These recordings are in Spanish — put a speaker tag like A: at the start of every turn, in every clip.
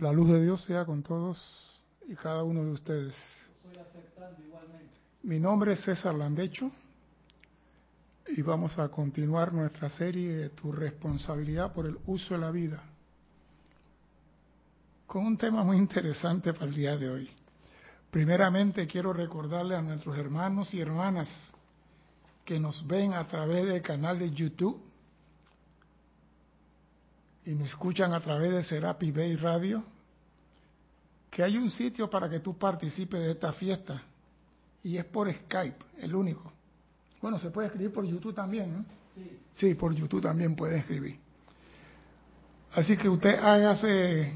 A: La luz de Dios sea con todos y cada uno de ustedes. Mi nombre es César Landecho y vamos a continuar nuestra serie de Tu responsabilidad por el uso de la vida con un tema muy interesante para el día de hoy. Primeramente quiero recordarle a nuestros hermanos y hermanas que nos ven a través del canal de YouTube y me escuchan a través de Serapi Bay Radio, que hay un sitio para que tú participes de esta fiesta y es por Skype, el único. Bueno, se puede escribir por YouTube también, ¿no? Sí. Sí, por YouTube también puede escribir. Así que usted hágase,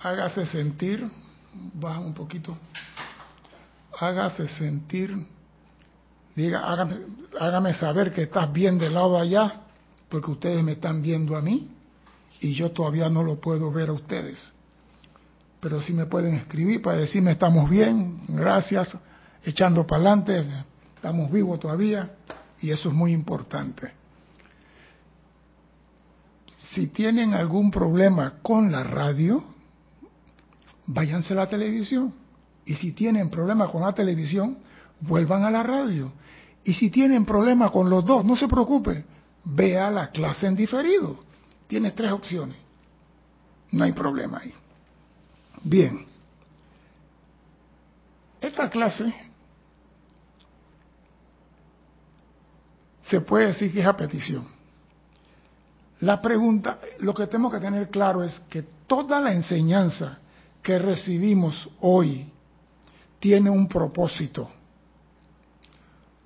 A: hágase sentir, baja un poquito, hágase sentir, diga, hágame, hágame saber que estás bien del lado de allá, porque ustedes me están viendo a mí y yo todavía no lo puedo ver a ustedes. Pero sí me pueden escribir para decirme estamos bien, gracias, echando para adelante, estamos vivos todavía y eso es muy importante. Si tienen algún problema con la radio, váyanse a la televisión. Y si tienen problema con la televisión, vuelvan a la radio. Y si tienen problema con los dos, no se preocupe, vea la clase en diferido. Tienes tres opciones. No hay problema ahí. Bien. Esta clase se puede decir que es a petición. La pregunta, lo que tenemos que tener claro es que toda la enseñanza que recibimos hoy tiene un propósito.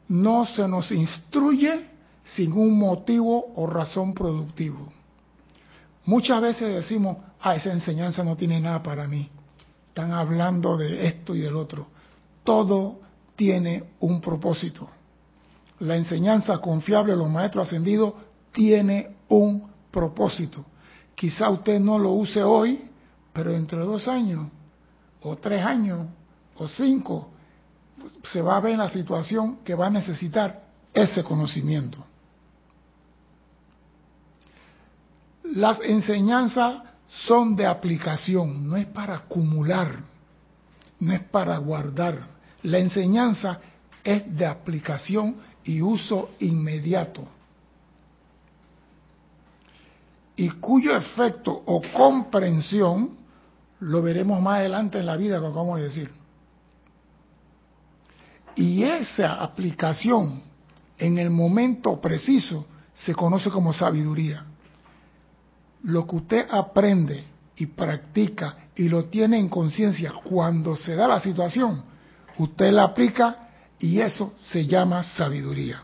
A: No se nos instruye sin un motivo o razón productivo. Muchas veces decimos, ah, esa enseñanza no tiene nada para mí. Están hablando de esto y del otro. Todo tiene un propósito. La enseñanza confiable de los maestros ascendidos tiene un propósito. Quizá usted no lo use hoy, pero dentro de dos años, o tres años, o cinco, se va a ver en la situación que va a necesitar ese conocimiento. Las enseñanzas son de aplicación, no es para acumular, no es para guardar. La enseñanza es de aplicación y uso inmediato. Y cuyo efecto o comprensión lo veremos más adelante en la vida, como vamos a decir. Y esa aplicación en el momento preciso se conoce como sabiduría lo que usted aprende y practica y lo tiene en conciencia cuando se da la situación, usted la aplica y eso se llama sabiduría.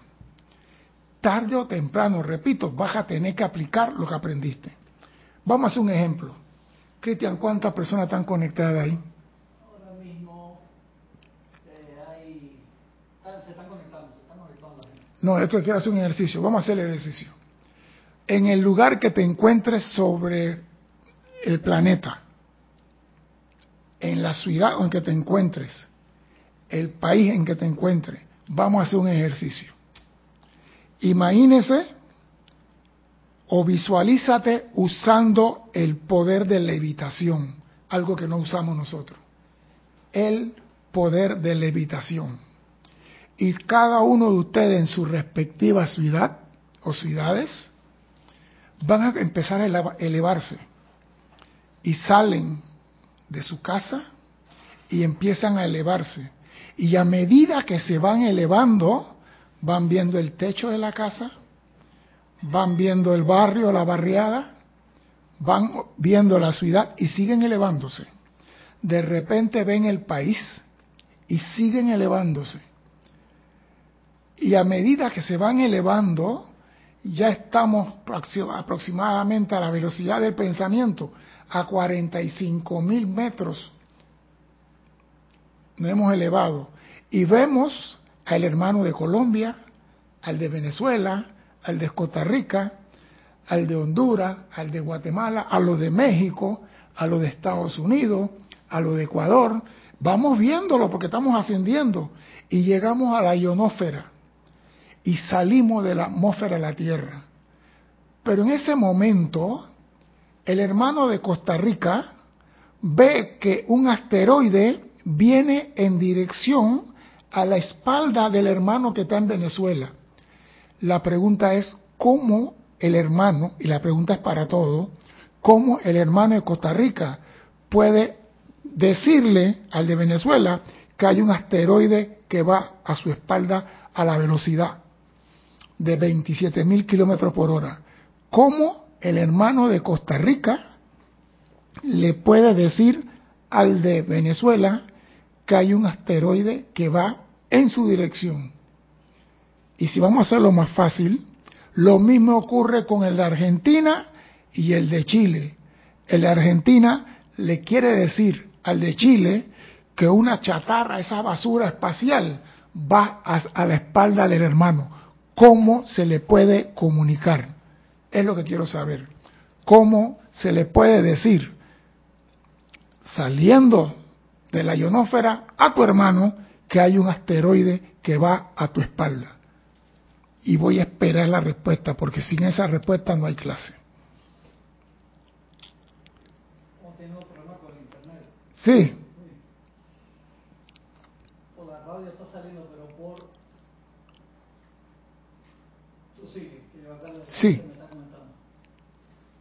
A: Tarde o temprano, repito, vas a tener que aplicar lo que aprendiste. Vamos a hacer un ejemplo. Cristian, ¿cuántas personas están conectadas ahí?
B: Ahora mismo eh, hay, se están conectando, se están conectando.
A: No, esto quiero hacer un ejercicio. Vamos a hacer el ejercicio en el lugar que te encuentres sobre el planeta, en la ciudad en que te encuentres, el país en que te encuentres, vamos a hacer un ejercicio. Imagínese o visualízate usando el poder de levitación, algo que no usamos nosotros. El poder de levitación. Y cada uno de ustedes en su respectiva ciudad o ciudades van a empezar a elevarse y salen de su casa y empiezan a elevarse. Y a medida que se van elevando, van viendo el techo de la casa, van viendo el barrio, la barriada, van viendo la ciudad y siguen elevándose. De repente ven el país y siguen elevándose. Y a medida que se van elevando, ya estamos aproximadamente a la velocidad del pensamiento, a 45 mil metros. Nos hemos elevado y vemos al hermano de Colombia, al de Venezuela, al de Costa Rica, al de Honduras, al de Guatemala, a lo de México, a lo de Estados Unidos, a lo de Ecuador. Vamos viéndolo porque estamos ascendiendo y llegamos a la ionósfera y salimos de la atmósfera de la Tierra. Pero en ese momento, el hermano de Costa Rica ve que un asteroide viene en dirección a la espalda del hermano que está en Venezuela. La pregunta es, ¿cómo el hermano, y la pregunta es para todos, cómo el hermano de Costa Rica puede decirle al de Venezuela que hay un asteroide que va a su espalda a la velocidad de 27 mil kilómetros por hora? ¿Cómo el hermano de Costa Rica le puede decir al de Venezuela que hay un asteroide que va en su dirección. Y si vamos a hacerlo más fácil, lo mismo ocurre con el de Argentina y el de Chile. El de Argentina le quiere decir al de Chile que una chatarra, esa basura espacial, va a, la espalda del hermano. ¿Cómo se le puede comunicar? Es lo que quiero saber. ¿Cómo se le puede decir, saliendo de la ionósfera a tu hermano que hay un asteroide que va a tu espalda. Y voy a esperar la respuesta, porque sin esa respuesta no hay clase. Sí.
B: Por la radio está saliendo, pero por... Tú sigue, que yo acá
A: sí. me.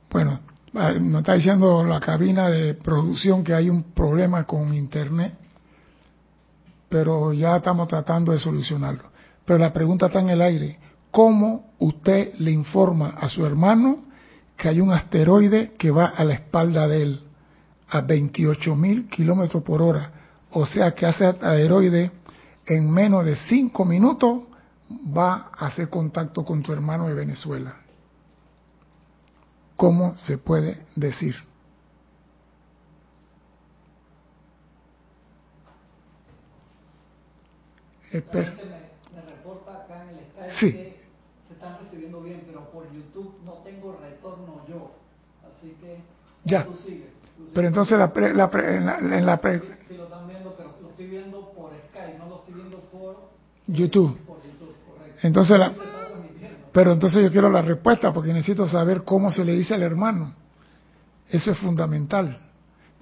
A: Bueno, nos está diciendo la cabina de producción que hay un problema con internet, pero ya estamos tratando de solucionarlo. Pero la pregunta está en el aire. ¿Cómo usted le informa a su hermano que hay un asteroide que va a la espalda de él a 28 mil kilómetros por hora? O sea que ese asteroide en menos de cinco minutos va a hacer contacto con tu hermano de Venezuela. ¿Cómo se puede decir?
B: Espera. Me, reporta acá en el Skype sí. que se están recibiendo bien, pero por YouTube no tengo retorno yo. Así que
A: ya.
B: Tú sigues,
A: Pero entonces la pre, la pre, en la, en la pre...
B: Sí, lo están viendo, pero lo estoy viendo por Skype, no lo estoy viendo por
A: YouTube.
B: Por YouTube.
A: Entonces la, pero entonces yo quiero la respuesta porque necesito saber cómo se le dice al hermano. Eso es fundamental.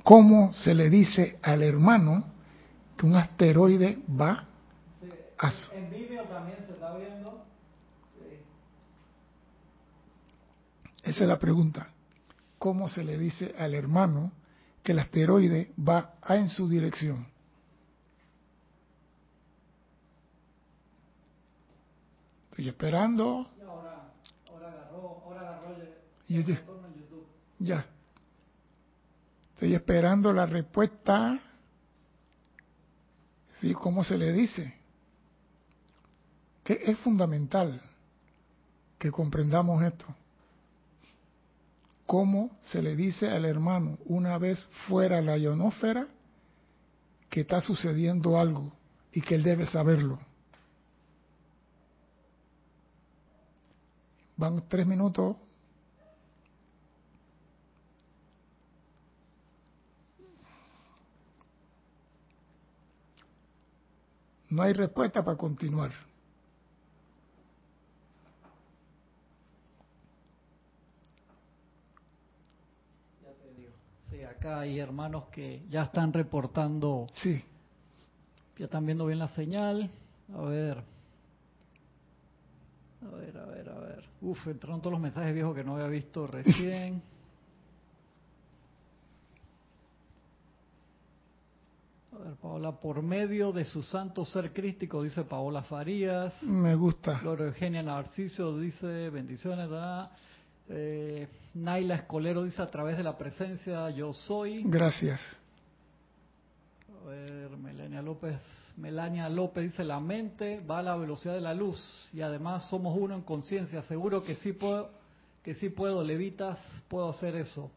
A: ¿Cómo se le dice al hermano que un asteroide va a su...
B: En vídeo también se está viendo. Sí.
A: Esa es la pregunta. ¿Cómo se le dice al hermano que el asteroide va a en su dirección? Estoy esperando. Ya. Estoy esperando la respuesta. ¿Sí? ¿Cómo se le dice? Que es fundamental que comprendamos esto. ¿Cómo se le dice al hermano una vez fuera la ionósfera que está sucediendo algo y que él debe saberlo? Van tres minutos No hay respuesta para continuar.
B: Ya te digo. Sí, acá hay hermanos que ya están reportando.
A: Sí.
B: Ya están viendo bien la señal. A ver. A ver, a ver, a ver. Uf, entraron todos los mensajes viejos que no había visto recién. Paola, por medio de su santo ser crístico, dice Paola Farías.
A: Me gusta.
B: Flor Eugenia Narciso dice, bendiciones. Eh, Naila Escolero dice, a través de la presencia, yo soy.
A: Gracias.
B: A ver, Melania López. Melania López dice, la mente va a la velocidad de la luz y además somos uno en conciencia. Seguro que sí puedo, que sí puedo, levitas, puedo hacer eso.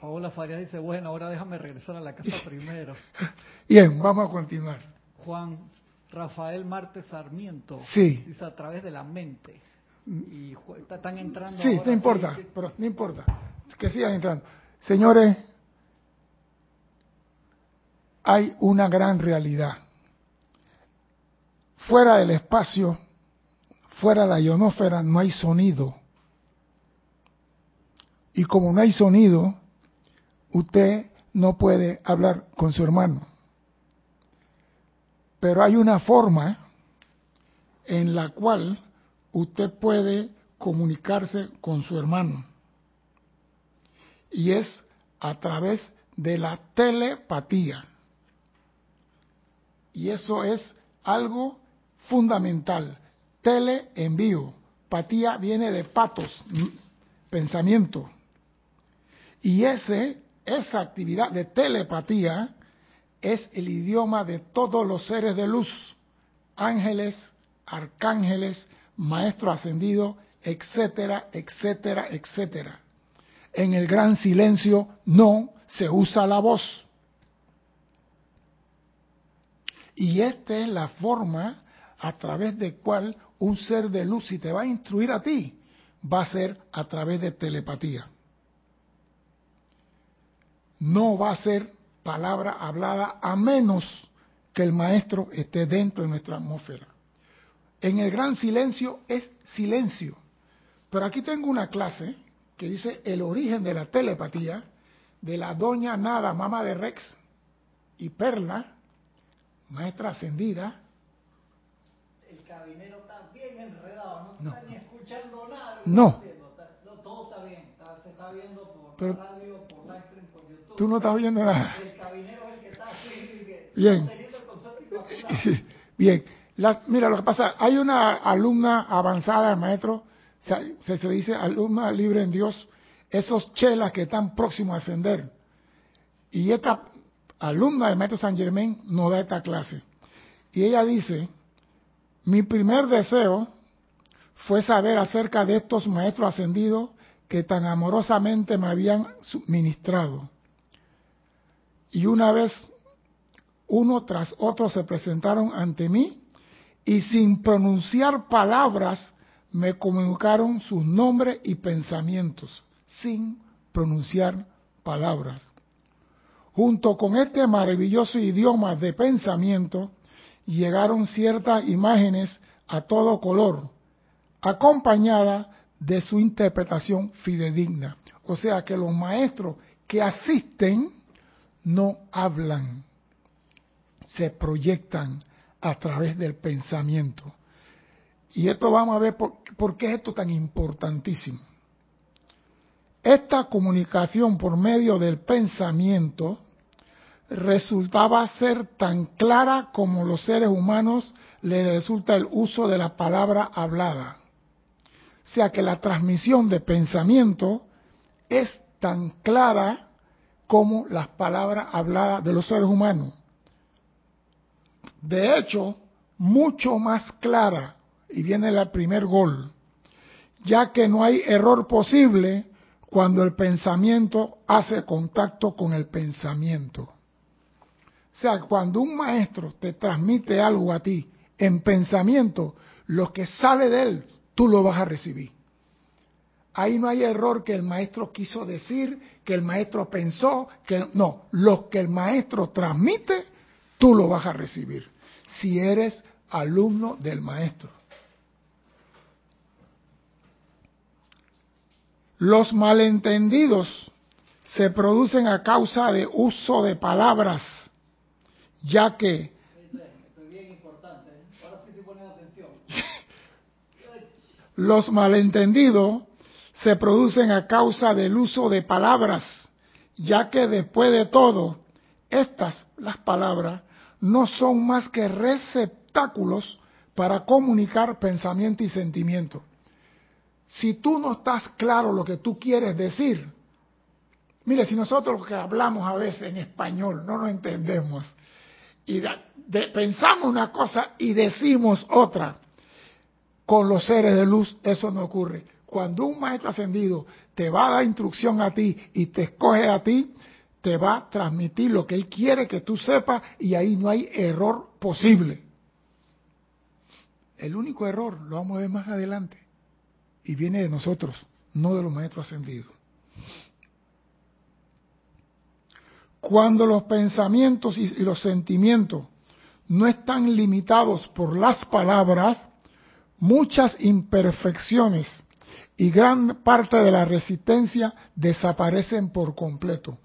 B: Paola Faria dice, bueno, ahora déjame regresar a la casa primero.
A: Bien, vamos a continuar.
B: Juan Rafael Martes Sarmiento
A: sí.
B: dice a través de la mente. Y están entrando.
A: Sí, no importa, pero no importa. Que sigan entrando. Señores, hay una gran realidad. Fuera del espacio, fuera de la ionósfera, no hay sonido. Y como no hay sonido, usted no puede hablar con su hermano. Pero hay una forma en la cual usted puede comunicarse con su hermano. Y es a través de la telepatía. Y eso es algo fundamental. Tele envío. Patía viene de patos, pensamiento. Y ese, esa actividad de telepatía es el idioma de todos los seres de luz, ángeles, arcángeles, maestro ascendido, etcétera, etcétera, etcétera. En el gran silencio no se usa la voz. Y esta es la forma a través de cual un ser de luz, si te va a instruir a ti, va a ser a través de telepatía. No va a ser palabra hablada a menos que el maestro esté dentro de nuestra atmósfera. En el gran silencio es silencio. Pero aquí tengo una clase que dice el origen de la telepatía de la doña Nada, mamá de Rex y Perla, maestra ascendida.
B: El cabinero está bien enredado, no, está ni escuchando nada.
A: No.
B: todo está bien, se está viendo por radio, por live stream, por YouTube.
A: Tú no estás viendo nada.
B: El cabinero es el que está así,
A: bien. bien. mira, lo que pasa, hay una alumna avanzada, maestro, se, se dice alumna libre en Dios, esos chelas que están próximos a ascender. Y esta alumna de Maestro San Germain nos da esta clase. Y ella dice, mi primer deseo fue saber acerca de estos maestros ascendidos que tan amorosamente me habían ministrado. Y una vez uno tras otro se presentaron ante mí y sin pronunciar palabras me comunicaron sus nombres y pensamientos sin pronunciar palabras. Junto con este maravilloso idioma de pensamiento, llegaron ciertas imágenes a todo color, acompañada de su interpretación fidedigna. O sea que los maestros que asisten no hablan, se proyectan a través del pensamiento. Y esto vamos a ver por, por qué es esto tan importantísimo. Esta comunicación por medio del pensamiento resultaba ser tan clara como los seres humanos les resulta el uso de la palabra hablada. O sea que la transmisión de pensamiento es tan clara como las palabras habladas de los seres humanos. De hecho, mucho más clara, y viene el primer gol, ya que no hay error posible cuando el pensamiento hace contacto con el pensamiento. O sea, cuando un maestro te transmite algo a ti en pensamiento, lo que sale de él, tú lo vas a recibir. Ahí no hay error que el maestro quiso decir, que el maestro pensó, que no, lo que el maestro transmite, tú lo vas a recibir. Si eres alumno del maestro. Los malentendidos se producen a causa de uso de palabras, ya que... Los malentendidos se producen a causa del uso de palabras, ya que después de todo, estas, las palabras, no son más que receptáculos para comunicar pensamiento y sentimiento. Si tú no estás claro lo que tú quieres decir, mire, si nosotros que hablamos a veces en español no lo entendemos y pensamos una cosa y decimos otra, con los seres de luz eso no ocurre. Cuando un maestro ascendido te va a dar instrucción a ti y te escoge a ti, te va a transmitir lo que él quiere que tú sepas y ahí no hay error posible. El único error lo vamos a ver más adelante y viene de nosotros, no de los maestros ascendidos. Cuando los pensamientos y los sentimientos no están limitados por las palabras, muchas imperfecciones y gran parte de la resistencia desaparecen por completo.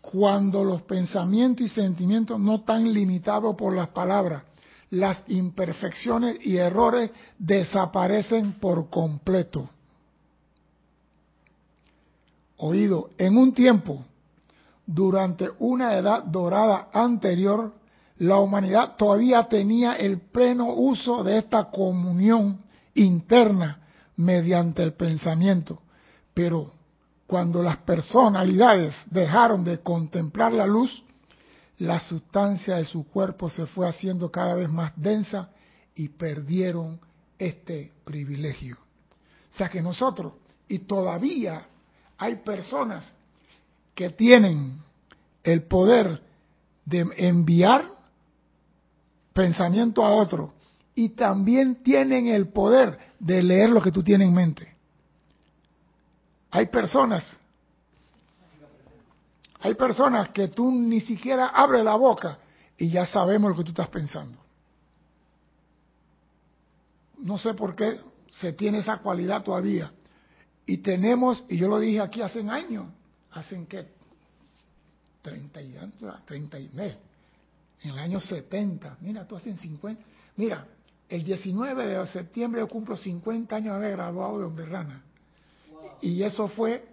A: Cuando los pensamientos y sentimientos no están limitados por las palabras, las imperfecciones y errores desaparecen por completo. Oído, en un tiempo, durante una edad dorada anterior, la humanidad todavía tenía el pleno uso de esta comunión interna mediante el pensamiento. Pero cuando las personalidades dejaron de contemplar la luz, la sustancia de su cuerpo se fue haciendo cada vez más densa y perdieron este privilegio. O sea que nosotros, y todavía hay personas que tienen el poder de enviar pensamiento a otro y también tienen el poder de leer lo que tú tienes en mente. Hay personas, hay personas que tú ni siquiera abres la boca y ya sabemos lo que tú estás pensando. No sé por qué se tiene esa cualidad todavía. Y tenemos, y yo lo dije aquí hace años, hacen que 30 y 30 y en el año 70, mira, tú haces 50, mira, el 19 de septiembre yo cumplo 50 años de haber graduado de Hombre Rana. Y eso fue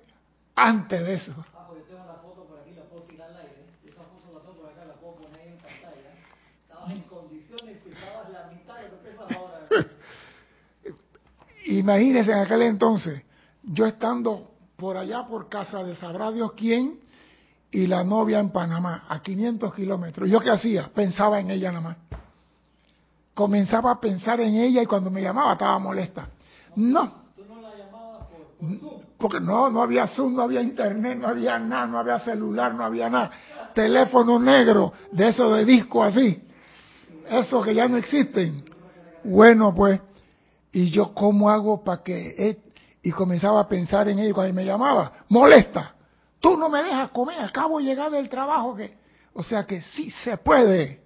A: antes de eso. Ah, pues yo tengo la foto por aquí, la puedo tirar al aire. Esa foto la tengo por acá, la puedo poner ahí en pantalla. Estabas en condiciones que estabas la mitad de lo que es ahora. Imagínense en aquel entonces, yo estando por allá por casa de sabrá Dios quién y la novia en Panamá, a 500 kilómetros. ¿Yo qué hacía? Pensaba en ella nada más comenzaba a pensar en ella y cuando me llamaba estaba molesta. No. ¿Tú no la llamabas por? Porque no, no había Zoom, no había internet, no había nada, no había celular, no había nada. Teléfono negro, de eso de disco así. Eso que ya no existen. Bueno, pues, y yo cómo hago para que... Y comenzaba a pensar en ella cuando me llamaba, molesta. Tú no me dejas comer, acabo de llegar del trabajo. O sea que sí se puede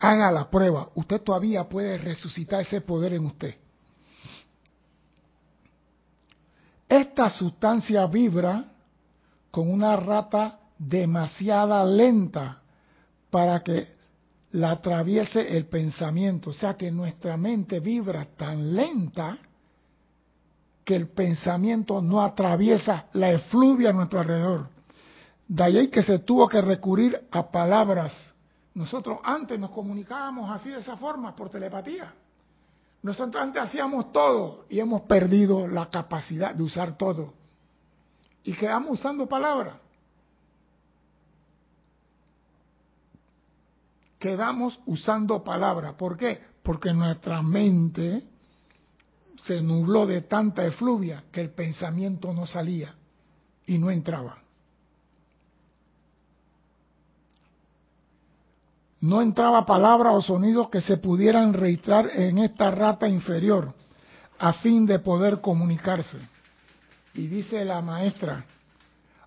A: haga la prueba, usted todavía puede resucitar ese poder en usted. Esta sustancia vibra con una rata demasiada lenta para que la atraviese el pensamiento. O sea que nuestra mente vibra tan lenta que el pensamiento no atraviesa la efluvia a nuestro alrededor. De ahí que se tuvo que recurrir a palabras nosotros antes nos comunicábamos así de esa forma, por telepatía. Nosotros antes hacíamos todo y hemos perdido la capacidad de usar todo. Y quedamos usando palabras. Quedamos usando palabras. ¿Por qué? Porque nuestra mente se nubló de tanta efluvia que el pensamiento no salía y no entraba. no entraba palabra o sonido que se pudieran registrar en esta rata inferior a fin de poder comunicarse. Y dice la maestra,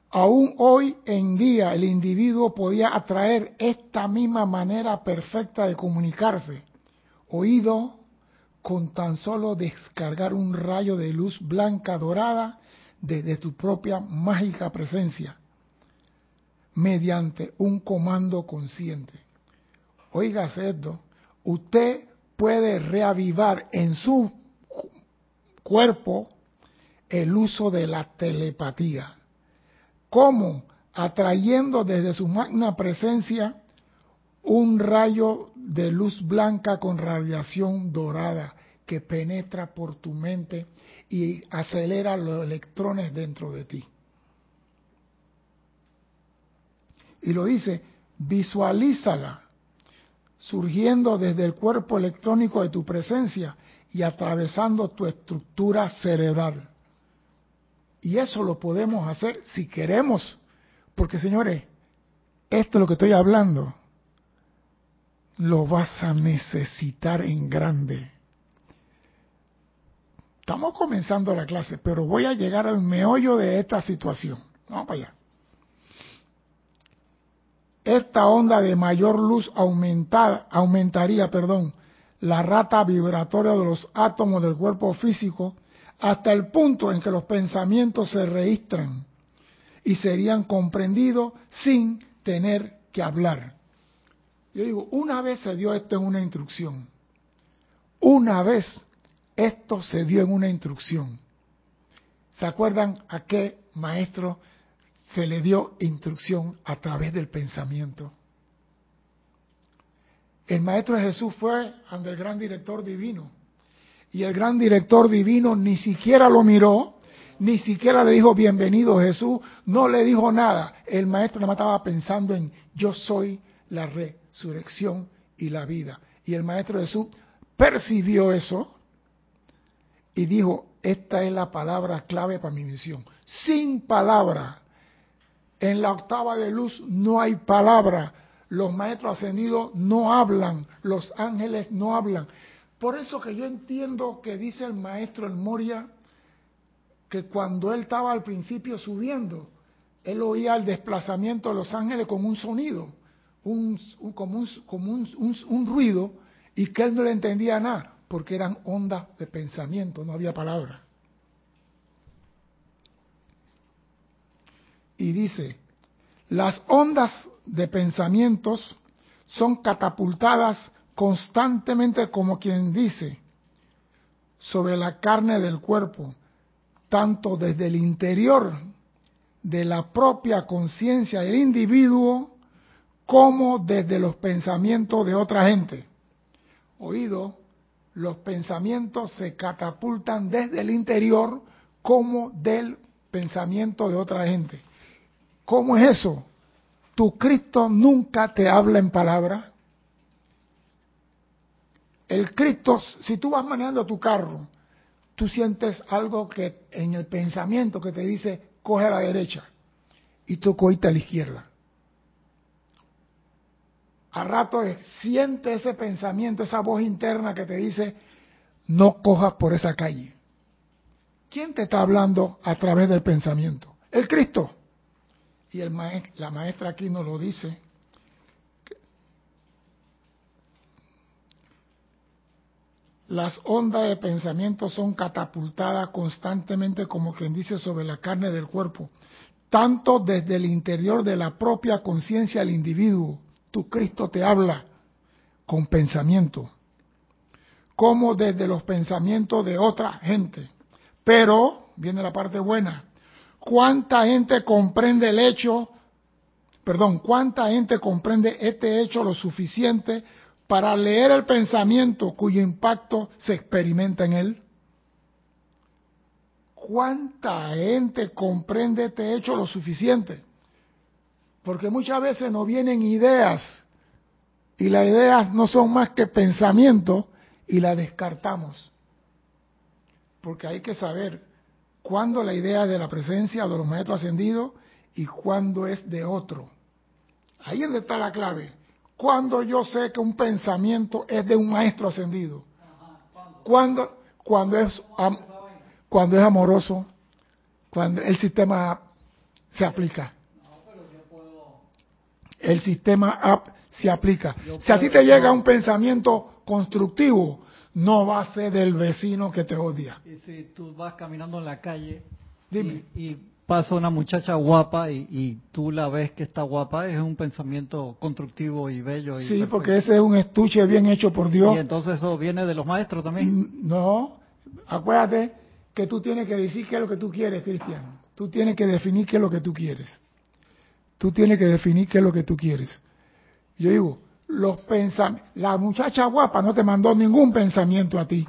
A: aún hoy en día el individuo podía atraer esta misma manera perfecta de comunicarse, oído con tan solo descargar un rayo de luz blanca dorada desde tu propia mágica presencia, mediante un comando consciente oiga esto, usted puede reavivar en su cuerpo el uso de la telepatía. ¿Cómo? Atrayendo desde su magna presencia un rayo de luz blanca con radiación dorada que penetra por tu mente y acelera los electrones dentro de ti. Y lo dice, visualízala surgiendo desde el cuerpo electrónico de tu presencia y atravesando tu estructura cerebral. Y eso lo podemos hacer si queremos, porque señores, esto es lo que estoy hablando, lo vas a necesitar en grande. Estamos comenzando la clase, pero voy a llegar al meollo de esta situación. Vamos para allá esta onda de mayor luz aumentaría perdón, la rata vibratoria de los átomos del cuerpo físico hasta el punto en que los pensamientos se registran y serían comprendidos sin tener que hablar. Yo digo, una vez se dio esto en una instrucción. Una vez esto se dio en una instrucción. ¿Se acuerdan a qué maestro se le dio instrucción a través del pensamiento? El maestro de Jesús fue ante el gran director divino. Y el gran director divino ni siquiera lo miró, ni siquiera le dijo bienvenido Jesús, no le dijo nada. El maestro nada más estaba pensando en yo soy la y la vida. Y el maestro Jesús percibió eso y dijo, esta es la palabra clave para mi misión. Sin palabra. En la octava de luz no hay palabra. Los maestros ascendidos no hablan. Los ángeles no hablan. Por eso que yo entiendo que dice el maestro el Moria que cuando él estaba al principio subiendo, él oía el desplazamiento de los ángeles con un sonido, un, como, un, como un ruido, y que él no le entendía nada porque eran ondas de pensamiento, no había palabra. Y dice, las ondas de pensamientos son catapultadas constantemente como quien dice sobre la carne del cuerpo, tanto desde el interior de la propia conciencia del individuo como desde los pensamientos de otra gente. Oído, los pensamientos se catapultan desde el interior como del pensamiento de otra gente. ¿Cómo es eso? Tu Cristo nunca te habla en palabra. El Cristo, si tú vas manejando tu carro, tú sientes algo que en el pensamiento que te dice, coge a la derecha y tú cogiste a la izquierda a rato siente ese pensamiento, esa voz interna que te dice, no cojas por esa calle. ¿Quién te está hablando a través del pensamiento? El Cristo. Y el la maestra aquí nos lo dice. Las ondas de pensamiento son catapultadas constantemente, como quien dice, sobre la carne del cuerpo, tanto desde el interior de la propia conciencia del individuo Cristo te habla con pensamiento, como desde los pensamientos de otra gente. Pero, viene la parte buena, ¿cuánta gente comprende el hecho, perdón, cuánta gente comprende este hecho lo suficiente para leer el pensamiento cuyo impacto se experimenta en él? ¿Cuánta gente comprende este hecho lo suficiente? Porque muchas veces nos vienen ideas y las ideas no son más que pensamientos y las descartamos. Porque hay que saber cuándo la idea de la presencia de los maestros ascendidos y cuándo es de otro. Ahí es donde está la clave. Cuando yo sé que un pensamiento es de un maestro ascendido. Cuando, cuando, es, cuando es amoroso, cuando el sistema se aplica el sistema app se aplica. si a ti te llega un pensamiento constructivo, no va a ser del vecino que te odia.
B: Y si tú vas caminando en la calle
A: Dime.
B: Y, pasa una muchacha guapa y, tú la ves que está guapa, es un pensamiento constructivo y bello. Y
A: sí, porque ese es un estuche bien hecho por Dios.
B: Y entonces eso viene de los maestros también.
A: Mm, no, acuérdate que tú tienes que decir qué es lo que tú quieres, Cristian. Tú tienes que definir qué es lo que tú quieres. Tú tienes que definir qué es lo que tú quieres. Yo digo, los pensamientos, la muchacha guapa no te mandó ningún pensamiento a ti.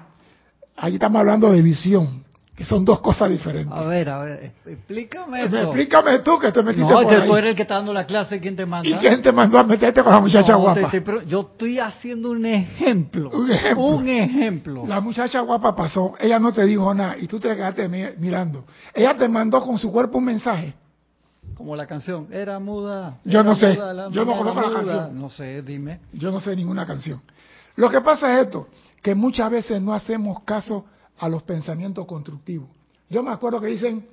A: Allí estamos hablando de visión, que son dos cosas diferentes.
B: A ver, a ver, explícame eso.
A: Explícame tú que te metiste
B: no,
A: por ahí.
B: tú eres el que está dando la clase, ¿quién te manda?
A: ¿Y quién te mandó a meterte con la muchacha guapa?
B: yo estoy haciendo un ejemplo.
A: Un ejemplo.
B: Un ejemplo.
A: La muchacha guapa pasó, ella no te dijo nada y tú te quedaste mirando. Ella te mandó con su cuerpo un mensaje.
B: Como la canción, era muda.
A: Yo no sé, yo no conozco la canción.
B: No sé, dime.
A: Yo no sé ninguna canción. Lo que pasa es esto, que muchas veces no hacemos caso a los pensamientos constructivos. Yo me acuerdo que dicen,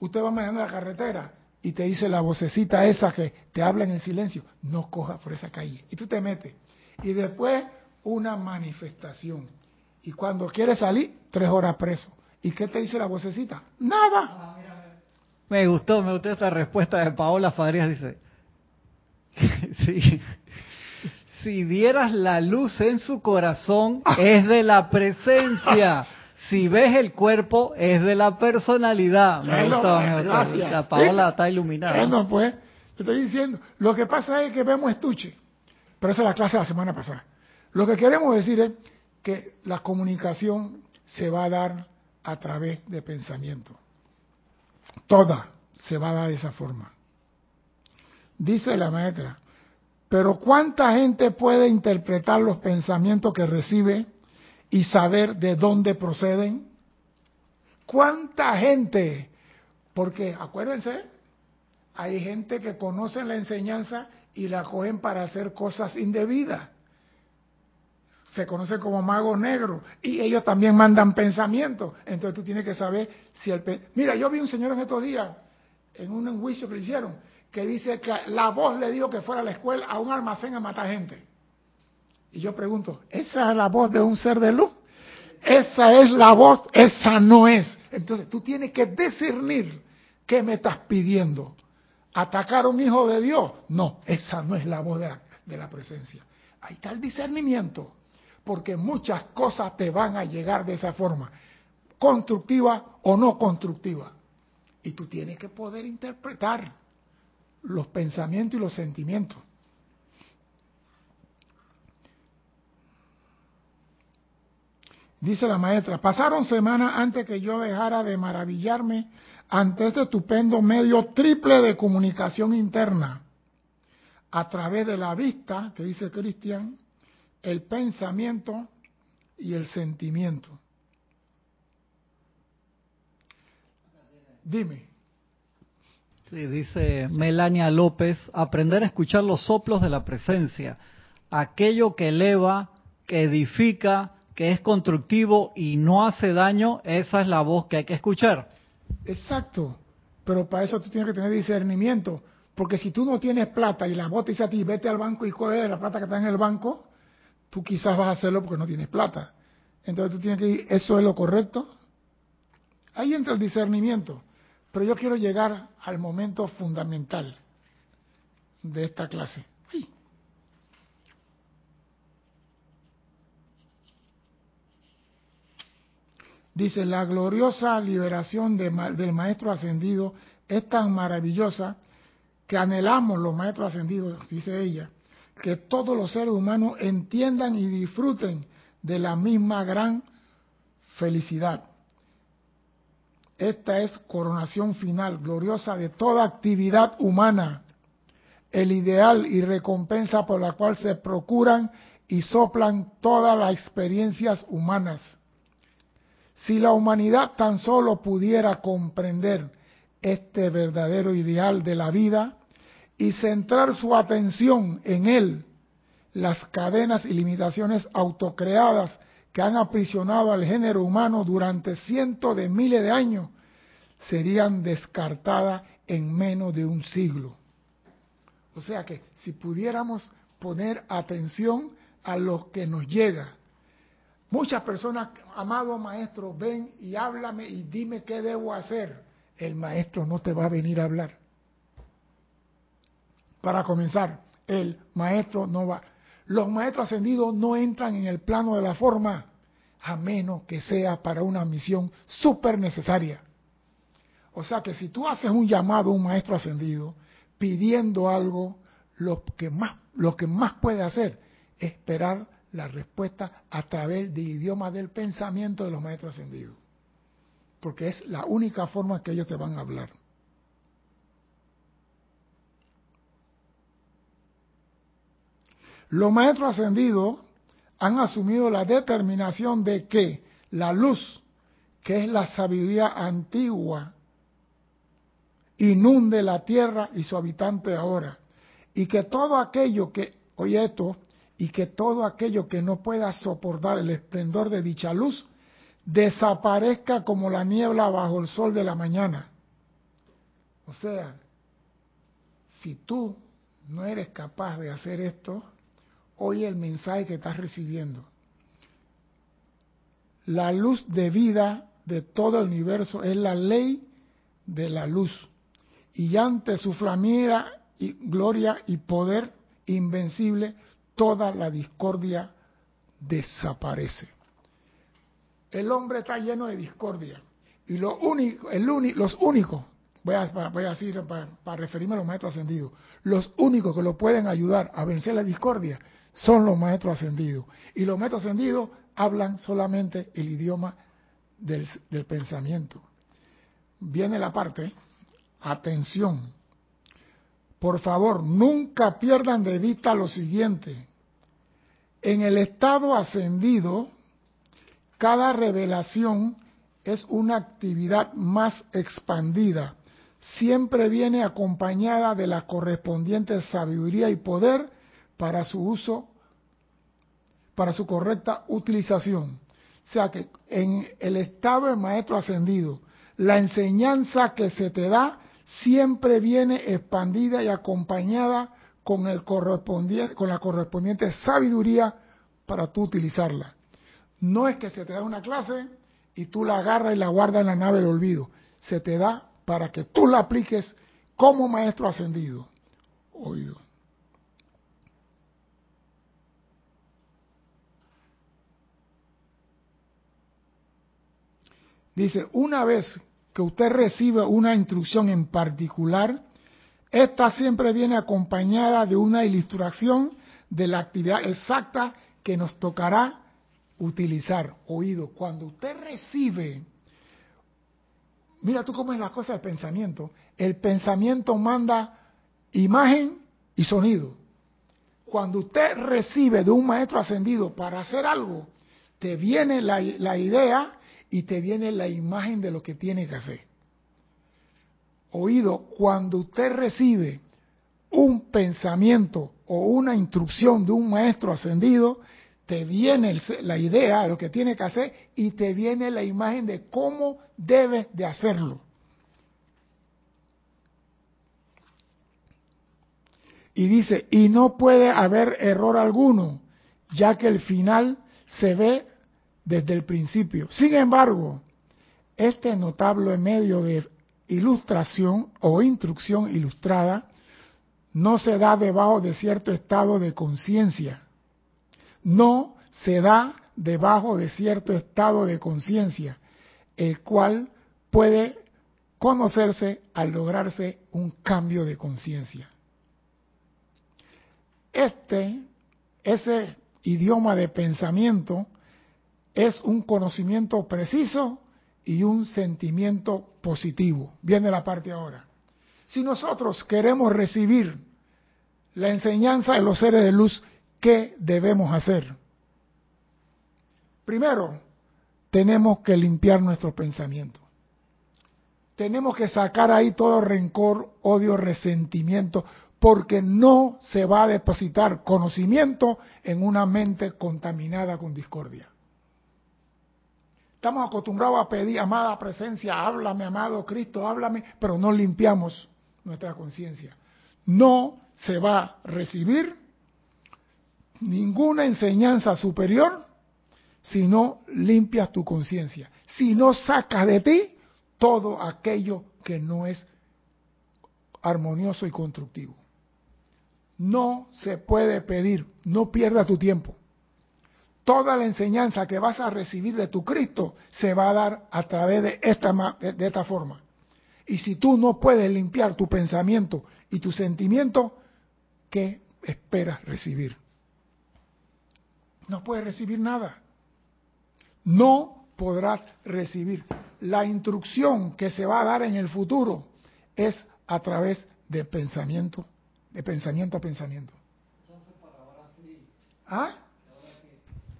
A: usted va manejando la carretera y te dice la vocecita esa que te habla en el silencio, no coja por esa calle. Y tú te metes. Y después una manifestación. Y cuando quieres salir, tres horas preso. ¿Y qué te dice la vocecita? Nada.
B: Me gustó, me gustó esta respuesta de Paola Fadrías. Dice, sí, si vieras la luz en su corazón, es de la presencia. Si ves el cuerpo, es de la personalidad. Me gustó, me gustó. La Paola está iluminada.
A: Bueno, pues, te estoy diciendo. Lo que pasa es que vemos estuche. Pero esa es la clase de la semana pasada. Lo que queremos decir es que la comunicación se va a dar a través de pensamiento. Toda se va a dar de esa forma. Dice la maestra, pero ¿cuánta gente puede interpretar los pensamientos que recibe y saber de dónde proceden? ¿Cuánta gente? Porque acuérdense, hay gente que conoce la enseñanza y la cogen para hacer cosas indebidas se conoce como mago negro y ellos también mandan pensamientos. Entonces tú tienes que saber si el... Mira, yo vi un señor en estos días, en un juicio que le hicieron, que dice que la voz le dijo que fuera a la escuela, a un almacén a matar gente. Y yo pregunto, ¿esa es la voz de un ser de luz? Esa es la voz, esa no es. Entonces tú tienes que discernir qué me estás pidiendo. ¿Atacar a un hijo de Dios? No, esa no es la voz de la presencia. Ahí está el discernimiento porque muchas cosas te van a llegar de esa forma, constructiva o no constructiva. Y tú tienes que poder interpretar los pensamientos y los sentimientos. Dice la maestra, pasaron semanas antes que yo dejara de maravillarme ante este estupendo medio triple de comunicación interna, a través de la vista, que dice Cristian, el pensamiento y el sentimiento. Dime.
B: Sí, dice Melania López, aprender a escuchar los soplos de la presencia, aquello que eleva, que edifica, que es constructivo y no hace daño, esa es la voz que hay que escuchar.
A: Exacto, pero para eso tú tienes que tener discernimiento, porque si tú no tienes plata y la voz te dice a ti, vete al banco y coge la plata que está en el banco, tú quizás vas a hacerlo porque no tienes plata. Entonces tú tienes que ir, ¿eso es lo correcto? Ahí entra el discernimiento. Pero yo quiero llegar al momento fundamental de esta clase. Dice, la gloriosa liberación del Maestro Ascendido es tan maravillosa que anhelamos los Maestros Ascendidos, dice ella, que todos los seres humanos entiendan y disfruten de la misma gran felicidad. Esta es coronación final, gloriosa de toda actividad humana, el ideal y recompensa por la cual se procuran y soplan todas las experiencias humanas. Si la humanidad tan solo pudiera comprender este verdadero ideal de la vida, y centrar su atención en él, las cadenas y limitaciones autocreadas que han aprisionado al género humano durante cientos de miles de años serían descartadas en menos de un siglo. O sea que si pudiéramos poner atención a lo que nos llega, muchas personas, amado maestro, ven y háblame y dime qué debo hacer. El maestro no te va a venir a hablar. Para comenzar, el maestro no va. Los maestros ascendidos no entran en el plano de la forma a menos que sea para una misión súper necesaria. O sea que si tú haces un llamado a un maestro ascendido pidiendo algo, lo que más, lo que más puede hacer es esperar la respuesta a través del idioma del pensamiento de los maestros ascendidos. Porque es la única forma que ellos te van a hablar. Los maestros ascendidos han asumido la determinación de que la luz, que es la sabiduría antigua, inunde la tierra y su habitante ahora. Y que todo aquello que, oye esto, y que todo aquello que no pueda soportar el esplendor de dicha luz, desaparezca como la niebla bajo el sol de la mañana. O sea, si tú no eres capaz de hacer esto, oye el mensaje que estás recibiendo. La luz de vida de todo el universo es la ley de la luz. Y ante su flamida y gloria y poder invencible, toda la discordia desaparece. El hombre está lleno de discordia. Y lo único, el los únicos, voy a, decir para, para referirme a los maestros ascendidos, los únicos que lo pueden ayudar a vencer la discordia son los maestros ascendidos. Y los maestros ascendidos hablan solamente el idioma del, del pensamiento. Viene la parte, atención, por favor, nunca pierdan de vista lo siguiente. En el estado ascendido, cada revelación es una actividad más expandida. Siempre viene acompañada de la correspondiente sabiduría y poder para su uso, para su correcta utilización. O sea que en el estado de maestro ascendido, la enseñanza que se te da siempre viene expandida y acompañada con, el correspondiente, con la correspondiente sabiduría para tú utilizarla. No es que se te da una clase y tú la agarras y la guardas en la nave de olvido. Se te da para que tú la apliques como maestro ascendido. Oído. Dice, una vez que usted recibe una instrucción en particular, esta siempre viene acompañada de una ilustración de la actividad exacta que nos tocará utilizar. Oído, cuando usted recibe, mira tú cómo es la cosa del pensamiento, el pensamiento manda imagen y sonido. Cuando usted recibe de un maestro ascendido para hacer algo, te viene la, la idea y te viene la imagen de lo que tiene que hacer. Oído, cuando usted recibe un pensamiento o una instrucción de un maestro ascendido, te viene la idea de lo que tiene que hacer y te viene la imagen de cómo debes de hacerlo. Y dice, y no puede haber error alguno, ya que el final se ve desde el principio. Sin embargo, este notable medio de ilustración o instrucción ilustrada no se da debajo de cierto estado de conciencia. No se da debajo de cierto estado de conciencia, el cual puede conocerse al lograrse un cambio de conciencia. Este, ese idioma de pensamiento es un conocimiento preciso y un sentimiento positivo. Viene la parte ahora. Si nosotros queremos recibir la enseñanza de los seres de luz, ¿qué debemos hacer? Primero, tenemos que limpiar nuestro pensamiento. Tenemos que sacar ahí todo rencor, odio, resentimiento, porque no se va a depositar conocimiento en una mente contaminada con discordia. Estamos acostumbrados a pedir, amada presencia, háblame, amado Cristo, háblame, pero no limpiamos nuestra conciencia. No se va a recibir ninguna enseñanza superior si no limpias tu conciencia, si no sacas de ti todo aquello que no es armonioso y constructivo. No se puede pedir, no pierdas tu tiempo toda la enseñanza que vas a recibir de tu Cristo se va a dar a través de esta, de, esta forma. Y si tú no puedes limpiar tu pensamiento y tu sentimiento, ¿qué esperas recibir? No puedes recibir nada. No podrás recibir. La instrucción que se va a dar en el futuro es a través de pensamiento, de pensamiento a pensamiento. ¿Ah?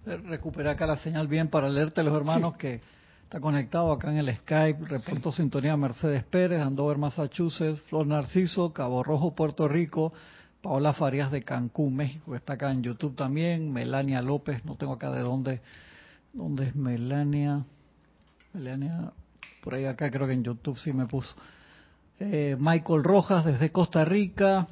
B: recuperar acá la señal bien para leerte los hermanos que está conectado acá en el Skype. Reporto sintonía Mercedes Pérez, Andover, Massachusetts, Flor Narciso, Cabo Rojo, Puerto Rico, Paola Farías de Cancún, México, que está acá en YouTube también, Melania López, no tengo acá de dónde, dónde es Melania, Melania, por ahí acá creo que en YouTube sí me puso. Eh, Michael Rojas desde Costa Rica,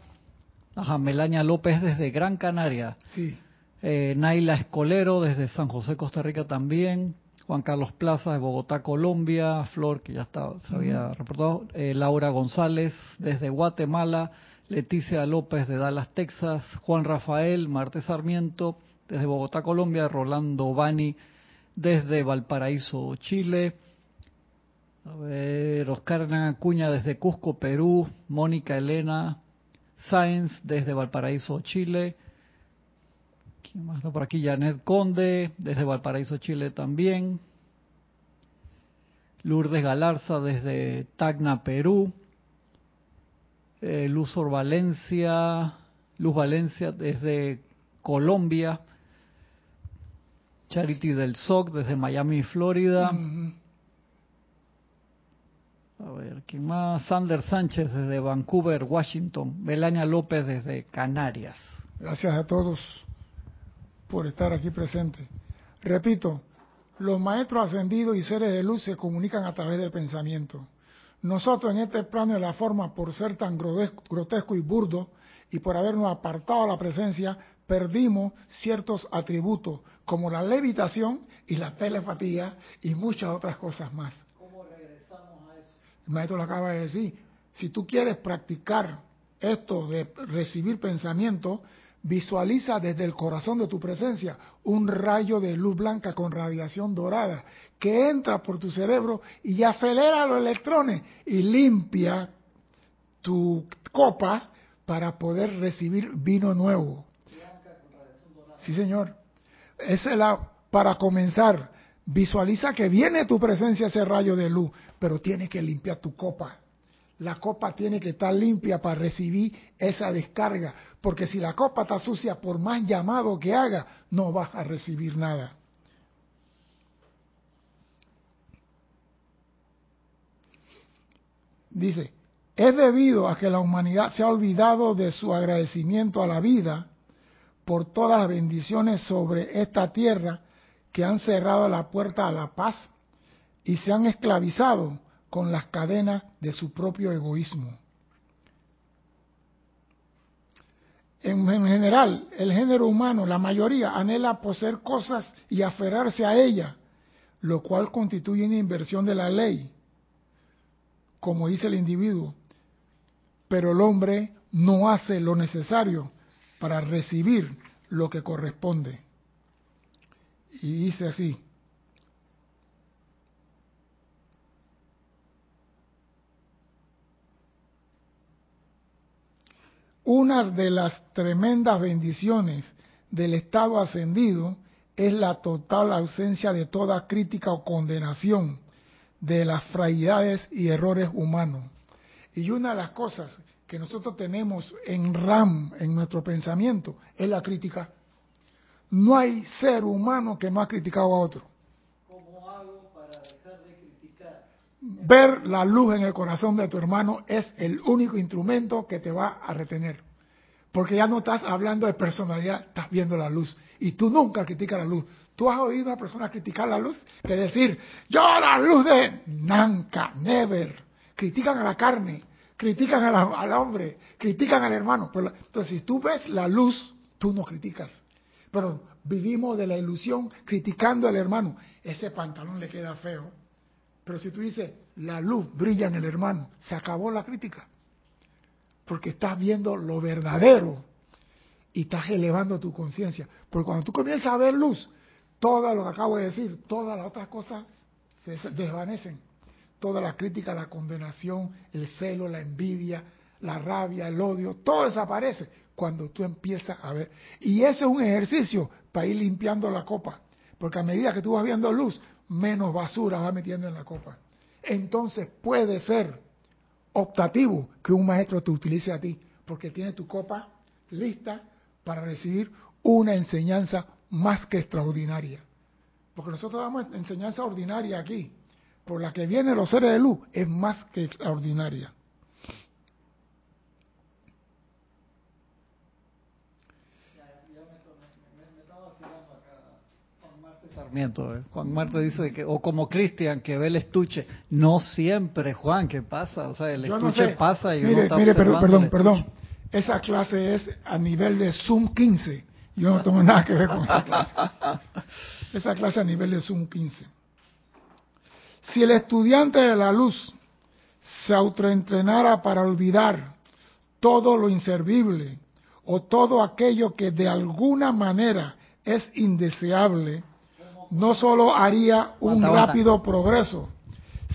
B: ajá, Melania López desde Gran Canaria.
A: Sí.
B: Eh, Naila Escolero desde San José, Costa Rica también. Juan Carlos Plaza de Bogotá, Colombia, Flor, que ya está, se había reportado, eh, Laura González desde Guatemala, Leticia López de Dallas, Texas, Juan Rafael, Marte Sarmiento desde Bogotá, Colombia, Rolando Bani desde Valparaíso, Chile, a ver, Oscar Acuña desde Cusco, Perú, Mónica Elena Sáenz desde Valparaíso, Chile, ¿quién más está por aquí? Janet Conde desde Valparaíso, Chile también, Lourdes Galarza desde Tacna, Perú, eh, Luz Valencia, Luz Valencia desde Colombia, Charity del SOC desde Miami, Florida. A ver, ¿quién más? Sander Sánchez desde Vancouver, Washington. Melania López desde Canarias.
A: Gracias a todos por estar aquí presentes. Repito, los maestros ascendidos y seres de luz se comunican a través del pensamiento. Nosotros en este plano de la forma, por ser tan grotesco y burdo y por habernos apartado de la presencia, perdimos ciertos atributos como la levitación y la telepatía y muchas otras cosas más.
B: ¿Cómo regresamos a eso?
A: El maestro lo acaba de decir. Si tú quieres practicar esto de recibir pensamiento, Visualiza desde el corazón de tu presencia un rayo de luz blanca con radiación dorada que entra por tu cerebro y acelera los electrones y limpia tu copa para poder recibir vino nuevo. Sí, señor. Esa es la para comenzar. Visualiza que viene tu presencia ese rayo de luz, pero tiene que limpiar tu copa la copa tiene que estar limpia para recibir esa descarga, porque si la copa está sucia, por más llamado que haga, no vas a recibir nada. Dice, es debido a que la humanidad se ha olvidado de su agradecimiento a la vida por todas las bendiciones sobre esta tierra que han cerrado la puerta a la paz y se han esclavizado con las cadenas de su propio egoísmo. En, general, el género humano, la mayoría, anhela poseer cosas y aferrarse a ellas, lo cual constituye una inversión de la ley, como dice el individuo. Pero el hombre no hace lo necesario para recibir lo que corresponde. Y dice así, Una de las tremendas bendiciones del estado ascendido es la total ausencia de toda crítica o condenación de las frailidades y errores humanos. Y una de las cosas que nosotros tenemos en RAM, en nuestro pensamiento, es la crítica. No hay ser humano que no ha criticado a otro.
B: ¿Cómo hago para dejar de criticar?
A: Ver la luz en el corazón de tu hermano es el único instrumento que te va a retener. Porque ya no estás hablando de personalidad, estás viendo la luz. Y tú nunca criticas la luz. ¿Tú has oído a una persona criticar la luz? Que decir, yo la luz de Nanka, never. Critican a la carne, critican al hombre, critican al hermano. Entonces, si tú ves la luz, tú no criticas. Pero vivimos de la ilusión criticando al hermano. Ese pantalón le queda feo. Pero si tú dices, la luz brilla en el hermano, se acabó la crítica porque estás viendo lo verdadero y estás elevando tu conciencia. Porque cuando tú comienzas a ver luz, todo lo que acabo de decir, todas las otras cosas se desvanecen. Toda la crítica, la condenación, el celo, la envidia, la rabia, el odio, todo desaparece cuando tú empiezas a ver. Y ese es un ejercicio para ir limpiando la copa. Porque a medida que tú vas viendo luz, menos basura vas metiendo en la copa. Entonces puede ser optativo que un maestro te utilice a ti, porque tiene tu copa lista para recibir una enseñanza más que extraordinaria. Porque nosotros damos enseñanza ordinaria aquí, por la que vienen los seres de luz, es más que extraordinaria.
B: Eh. Juan Marte dice que, o como Cristian, que ve el estuche. No siempre, Juan, ¿qué pasa? O sea, el estuche pasa y
A: mire, mire, perdón, perdón. Esa clase es a nivel de Zoom 15. Yo no tengo nada que ver con esa clase. Esa clase a nivel de Zoom 15. Si el estudiante de la luz se autoentrenara para olvidar todo lo inservible o todo aquello que de alguna manera es indeseable, no solo haría un rápido progreso,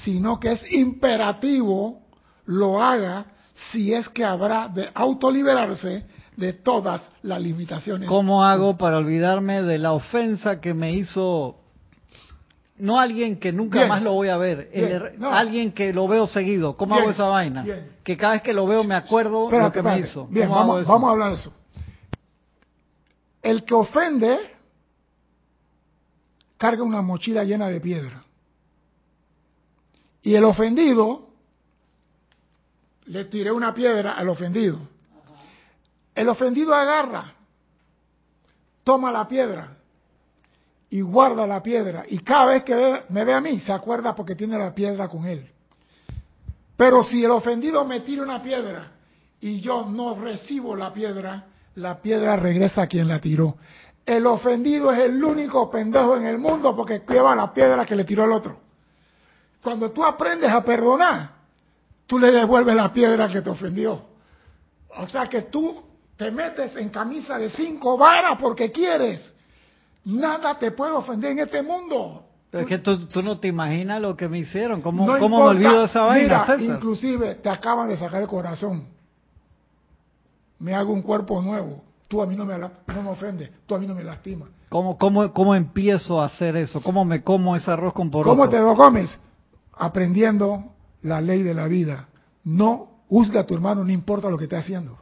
A: sino que es imperativo lo haga si es que habrá de autoliberarse de todas las limitaciones.
B: ¿Cómo hago para olvidarme de la ofensa que me hizo no alguien que nunca más lo voy a ver, alguien que lo veo seguido. ¿Cómo hago esa vaina? Que cada vez que lo veo me acuerdo lo que me hizo.
A: Bien, vamos, vamos a hablar de eso. El que ofende carga una mochila llena de piedra. Y el ofendido, le tiré una piedra al ofendido. El ofendido agarra, toma la piedra y guarda la piedra. Y cada vez que me ve a mí, se acuerda porque tiene la piedra con él. Pero si el ofendido me tira una piedra y yo no recibo la piedra, la piedra regresa a quien la tiró. El ofendido es el único pendejo en el mundo porque lleva la piedra que le tiró el otro. Cuando tú aprendes a perdonar, tú le devuelves la piedra que te ofendió. O sea que tú te metes en camisa de cinco varas porque quieres Nada te puede ofender en este mundo.
B: Pero es que tú, no te imaginas lo que me hicieron. ¿Cómo, me olvido esa vaina?
A: Mira, inclusive te acaban de sacar el corazón. Me hago un cuerpo nuevo. Tú a mí no me, no me ofendes. Tú a mí no me lastimas.
B: ¿Cómo, cómo, ¿Cómo empiezo a hacer eso? ¿Cómo me como ese arroz con poroto?
A: ¿Cómo te lo comes? Aprendiendo la ley de la vida. No juzga a tu hermano, no importa lo que esté haciendo.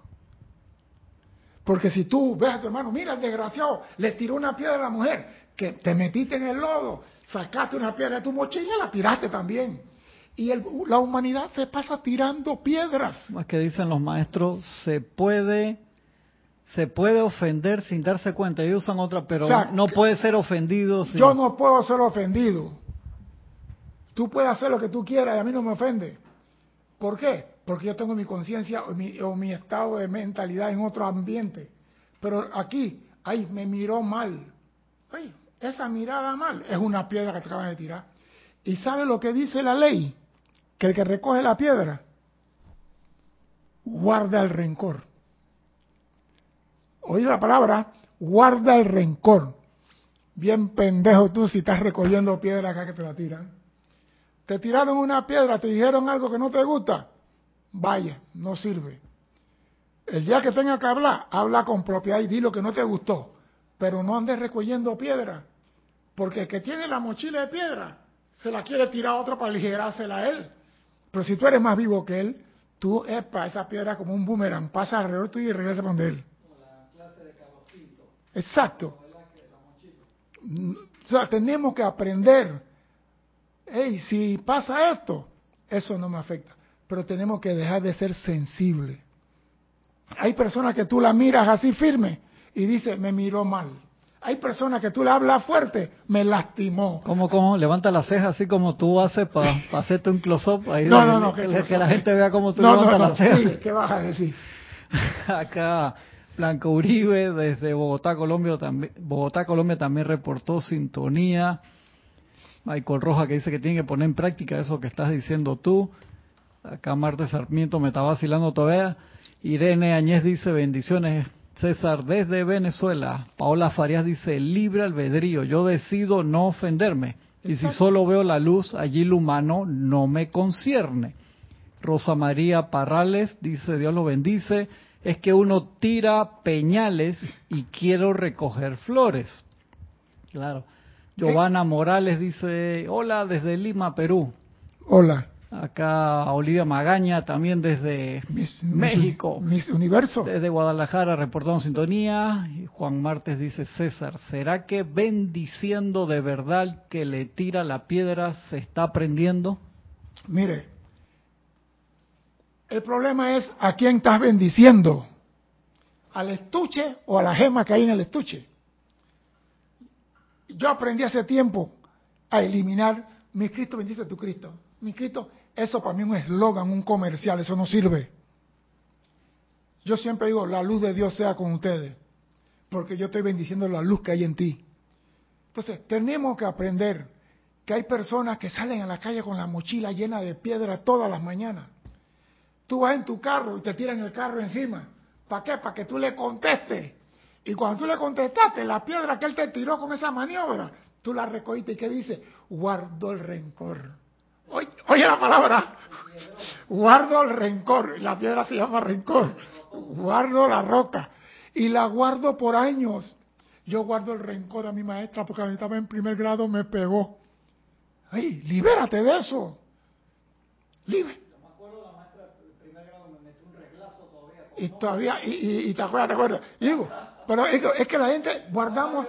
A: Porque si tú ves a tu hermano, mira el desgraciado, le tiró una piedra a la mujer, que te metiste en el lodo, sacaste una piedra de tu mochila y la tiraste también. Y la humanidad se pasa tirando piedras.
B: Más que dicen los maestros, se puede se puede ofender sin darse cuenta. Ellos usan otra, pero no puede ser ofendido.
A: Yo no puedo ser ofendido. Tú puedes hacer lo que tú quieras y a mí no me ofende. ¿Por qué? porque yo tengo mi conciencia o mi, estado de mentalidad en otro ambiente. Pero aquí, ay, me miró mal. Ay, esa mirada mal es una piedra que te acaban de tirar. ¿Y sabe lo que dice la ley? Que el que recoge la piedra guarda el rencor. Oí la palabra, guarda el rencor. Bien pendejo tú si estás recogiendo piedra acá que te la tiran. Te tiraron una piedra, te dijeron algo que no te gusta vaya, no sirve. El día que tenga que hablar, habla con propiedad y di lo que no te gustó, pero no andes recogiendo piedra, porque el que tiene la mochila de piedra se la quiere tirar a otro para aligerársela a él. Pero si tú eres más vivo que él, tú para esa piedra como un boomerang, pasa alrededor tuyo y regresa donde él. Exacto. O sea, tenemos que aprender. Hey, si pasa esto, eso no me afecta pero tenemos que dejar de ser sensibles. Hay personas que tú la miras así firme y dice, me miró mal. Hay personas que tú le hablas fuerte, me lastimó.
B: ¿Cómo, cómo? Levanta las cejas así como tú haces para hacerte un close-up.
A: No, no, no.
B: Que, la gente vea cómo tú levantas las cejas.
A: ¿Qué vas a decir?
B: Acá, Blanco Uribe, desde Bogotá, Colombia, también, Bogotá, Colombia también reportó sintonía. Michael Roja que dice que tiene que poner en práctica eso que estás diciendo tú. Acá Marta Sarmiento me está vacilando todavía. Irene Añez dice bendiciones. César desde Venezuela. Paola Farias dice libre albedrío. Yo decido no ofenderme. Y si solo veo la luz, allí lo humano no me concierne. Rosa María Parrales dice Dios lo bendice. Es que uno tira peñales y quiero recoger flores. Claro. Giovanna Morales dice, hola desde Lima, Perú.
A: Hola.
B: Acá Olivia Magaña también desde México.
A: Mis Universo.
B: Desde Guadalajara reportamos sintonía. Juan Martes dice César, ¿será que bendiciendo de verdad que le tira la piedra se está aprendiendo?
A: Mire, el problema es a quién estás bendiciendo. ¿Al estuche o a la gema que hay en el estuche? Yo aprendí hace tiempo a eliminar mi Cristo bendice tu Cristo. Mi Cristo eso para mí es un eslogan, un comercial, eso no sirve. Yo siempre digo, la luz de Dios sea con ustedes, porque yo estoy bendiciendo la luz que hay en ti. Entonces, tenemos que aprender que hay personas que salen a la calle con la mochila llena de piedra todas las mañanas. Tú vas en tu carro y te tiran el carro encima. ¿Para qué? Para que tú le contestes. Y cuando tú le contestaste, la piedra que él te tiró con esa maniobra, tú la recogiste y ¿qué dice? Guardo el rencor. Oye, oye la palabra. Guardo el rencor. La piedra se llama rencor. Guardo la roca. Y la guardo por años. Yo guardo el rencor a mi maestra porque a mí estaba en primer grado me pegó. ¡Ay, libérate de eso! Libre. Y todavía, y, y, te acuerdas, te acuerdas. pero es que, la gente guardamos,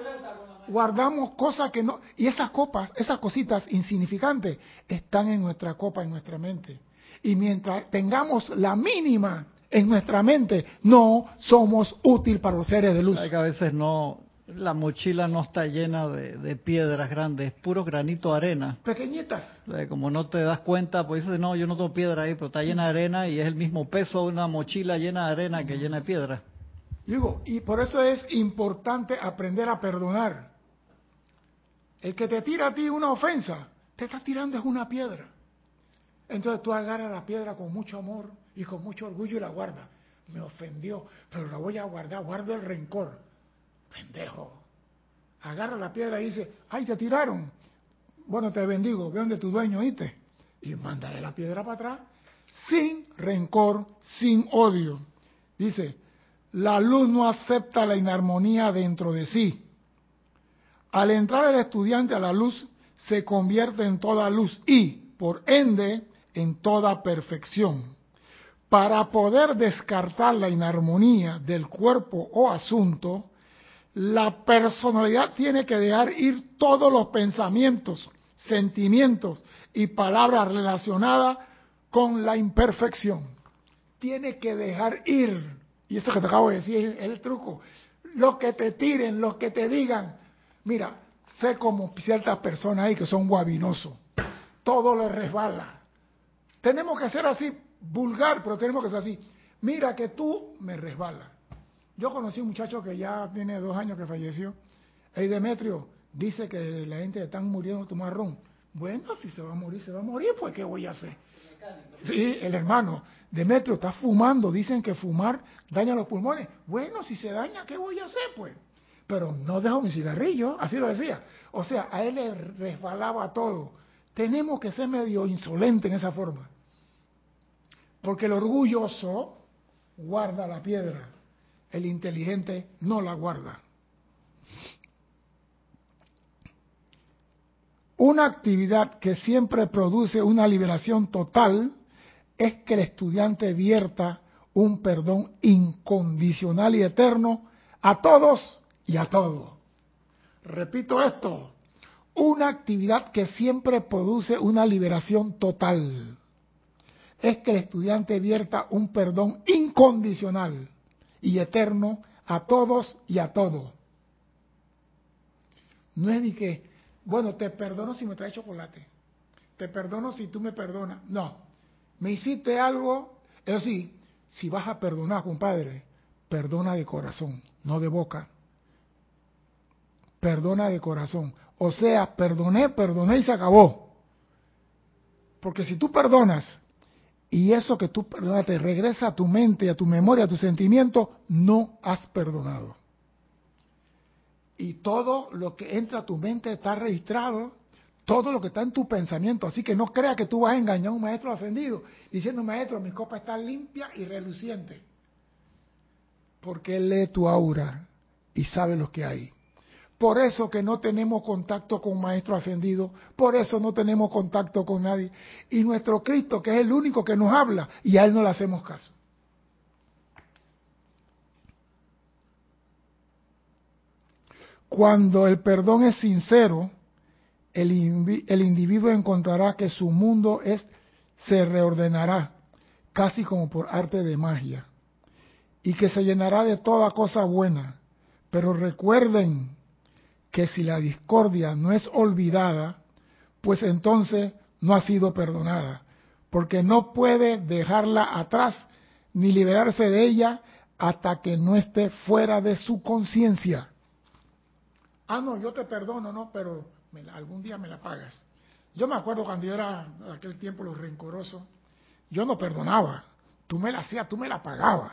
A: guardamos cosas que no, y esas copas, esas cositas insignificantes están en nuestra copa, en nuestra mente. Y mientras tengamos la mínima en nuestra mente, no somos útil para los seres de luz.
B: Hay que a veces no, la mochila no está llena de, piedras grandes, puro granito arena.
A: Pequeñitas.
B: Como no te das cuenta, pues dices, no, yo no tengo piedra ahí, pero está llena de arena y es el mismo peso de una mochila llena de arena que llena de piedra.
A: Digo, y por eso es importante aprender a perdonar. El que te tira a ti una ofensa, te está tirando es una piedra. Entonces tú agarras la piedra con mucho amor y con mucho orgullo y la guardas. Me ofendió, pero la voy a guardar, guardo el rencor pendejo. Agarra la piedra y dice, ay, te tiraron. Bueno, te bendigo, ve donde tu dueño, oíste. Y manda de la piedra para atrás, sin rencor, sin odio. Dice, la luz no acepta la inarmonía dentro de sí. Al entrar el estudiante a la luz, se convierte en toda luz y, por ende, en toda perfección. Para poder descartar la inarmonía del cuerpo o asunto, la personalidad tiene que dejar ir todos los pensamientos, sentimientos y palabras relacionadas con la imperfección. Tiene que dejar ir, y eso que te acabo de decir es el truco, lo que te tiren, lo que te digan. Mira, sé como ciertas personas ahí que son guabinosos, todo les resbala. Tenemos que ser así, vulgar, pero tenemos que ser así. Mira que tú me resbalas yo conocí un muchacho que ya tiene dos años que falleció. Hey Demetrio, dice que la gente está muriendo tu marrón. Bueno, si se va a morir, se va a morir, pues ¿qué voy a hacer? Sí, el hermano. Demetrio está fumando, dicen que fumar daña los pulmones. Bueno, si se daña, ¿qué voy a hacer, pues? Pero no dejo mi cigarrillo, así lo decía. O sea, a él le resbalaba todo. Tenemos que ser medio insolente en esa forma. Porque el orgulloso guarda la piedra el inteligente no la guarda. Una actividad que siempre produce una liberación total es que el estudiante vierta un perdón incondicional y eterno a todos y a todo. Repito esto, una actividad que siempre produce una liberación total es que el estudiante vierta un perdón incondicional y eterno a todos y a todo. No es de que, bueno, te perdono si me traes chocolate, te perdono si tú me perdonas. No, me hiciste algo, eso sí, si vas a perdonar, compadre, perdona de corazón, no de boca. Perdona de corazón. O sea, perdoné, perdoné y se acabó. Porque si tú perdonas y eso que tú perdonaste regresa a tu mente, a tu memoria, a tu sentimiento, no has perdonado. Y todo lo que entra a tu mente está registrado, todo lo que está en tu pensamiento. Así que no creas que tú vas a engañar a un maestro ascendido diciendo, maestro, mi copa está limpia y reluciente. Porque él lee tu aura y sabe lo que hay. Por eso que no tenemos contacto con Maestro Ascendido, por eso no tenemos contacto con nadie. Y nuestro Cristo, que es el único que nos habla, y a Él no le hacemos caso. Cuando el perdón es sincero, el, individuo encontrará que su mundo es, se reordenará, casi como por arte de magia, y que se llenará de toda cosa buena. Pero recuerden que si la discordia no es olvidada, pues entonces no ha sido perdonada, porque no puede dejarla atrás ni liberarse de ella hasta que no esté fuera de su conciencia. Ah, no, yo te perdono, no, pero algún día me la pagas. Yo me acuerdo cuando yo era, aquel tiempo, los rencorosos, yo no perdonaba. Tú me la hacías, tú me la pagabas.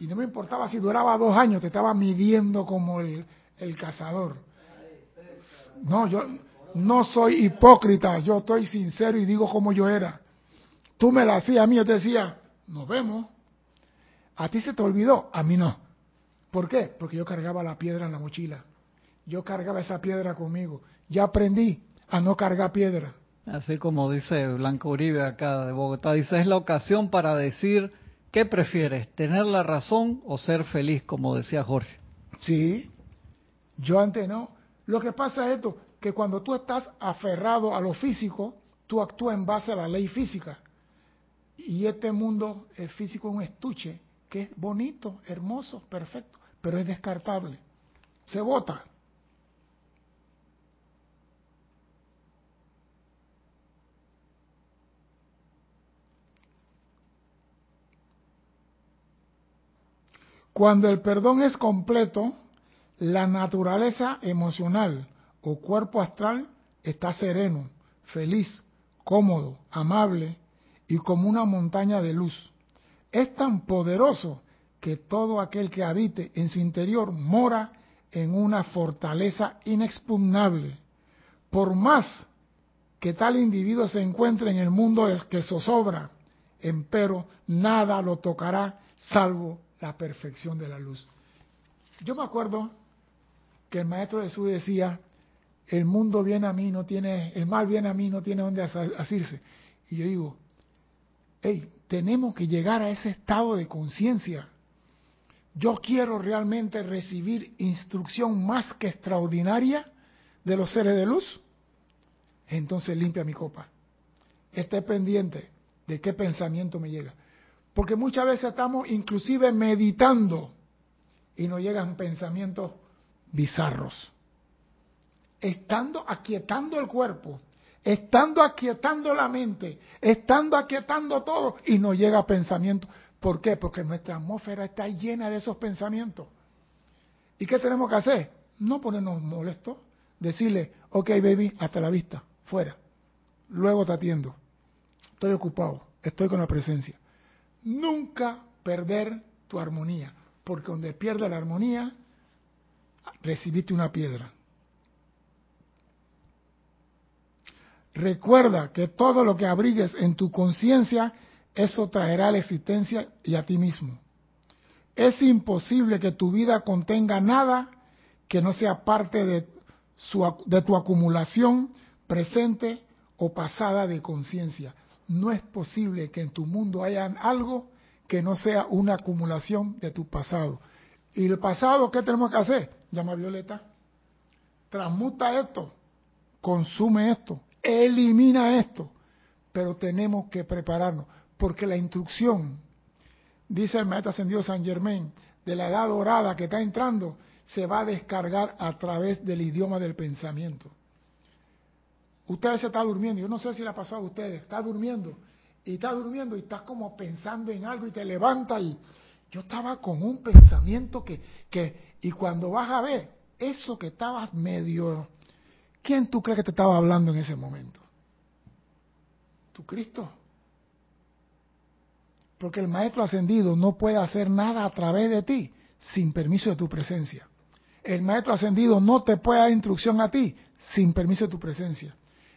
A: Y no me importaba si duraba dos años, te estaba midiendo como el, el cazador. No, yo no soy hipócrita, yo estoy sincero y digo como yo era. Tú me la hacías a mí, yo te decía, nos vemos. A ti se te olvidó, a mí no. ¿Por qué? Porque yo cargaba la piedra en la mochila. Yo cargaba esa piedra conmigo. Ya aprendí a no cargar piedra.
B: Así como dice Blanco Uribe acá de Bogotá, dice, es la ocasión para decir, ¿qué prefieres? ¿Tener la razón o ser feliz, como decía Jorge?
A: Sí, yo antes no. Lo que pasa es esto, que cuando tú estás aferrado a lo físico, tú actúas en base a la ley física. Y este mundo el físico es un estuche que es bonito, hermoso, perfecto, pero es descartable. Se bota. Cuando el perdón es completo, la naturaleza emocional o cuerpo astral está sereno, feliz, cómodo, amable y como una montaña de luz. Es tan poderoso que todo aquel que habite en su interior mora en una fortaleza inexpugnable. Por más que tal individuo se encuentre en el mundo que zozobra, empero nada lo tocará salvo la perfección de la luz. Yo me acuerdo que el maestro Jesús decía, el mundo viene a mí, no tiene, el mal viene a mí, no tiene dónde asirse. Y yo digo, hey, tenemos que llegar a ese estado de conciencia. Yo quiero realmente recibir instrucción más que extraordinaria de los seres de luz. Entonces limpia mi copa. Esté pendiente de qué pensamiento me llega. Porque muchas veces estamos inclusive meditando y nos llegan pensamientos bizarros. Estando aquietando el cuerpo, estando aquietando la mente, estando aquietando todo y nos llega pensamiento. ¿Por qué? Porque nuestra atmósfera está llena de esos pensamientos. ¿Y qué tenemos que hacer? No ponernos molestos, decirle, ok baby, hasta la vista, fuera. Luego te atiendo. Estoy ocupado, estoy con la presencia. Nunca perder tu armonía, porque donde pierde la armonía, recibiste una piedra. Recuerda que todo lo que abrigues en tu conciencia, eso traerá la existencia y a ti mismo. Es imposible que tu vida contenga nada que no sea parte de, de tu acumulación presente o pasada de conciencia. No es posible que en tu mundo haya algo que no sea una acumulación de tu pasado. ¿Y el pasado qué tenemos que hacer? Llama Violeta. Transmuta esto. Consume esto. Elimina esto. Pero tenemos que prepararnos. Porque la instrucción, dice el maestro ascendido San Germain, de la edad dorada que está entrando, se va a descargar a través del idioma del pensamiento. Usted se está durmiendo, yo no sé si le ha pasado a ustedes, está durmiendo y está durmiendo y estás como pensando en algo y te levanta y yo estaba con un pensamiento que, que, y cuando vas a ver, eso que estabas medio, ¿quién tú crees que te estaba hablando en ese momento? ¿Tu Cristo? Porque el Maestro Ascendido no puede hacer nada a través de ti sin permiso de tu presencia. El Maestro Ascendido no te puede dar instrucción a ti sin permiso de tu presencia.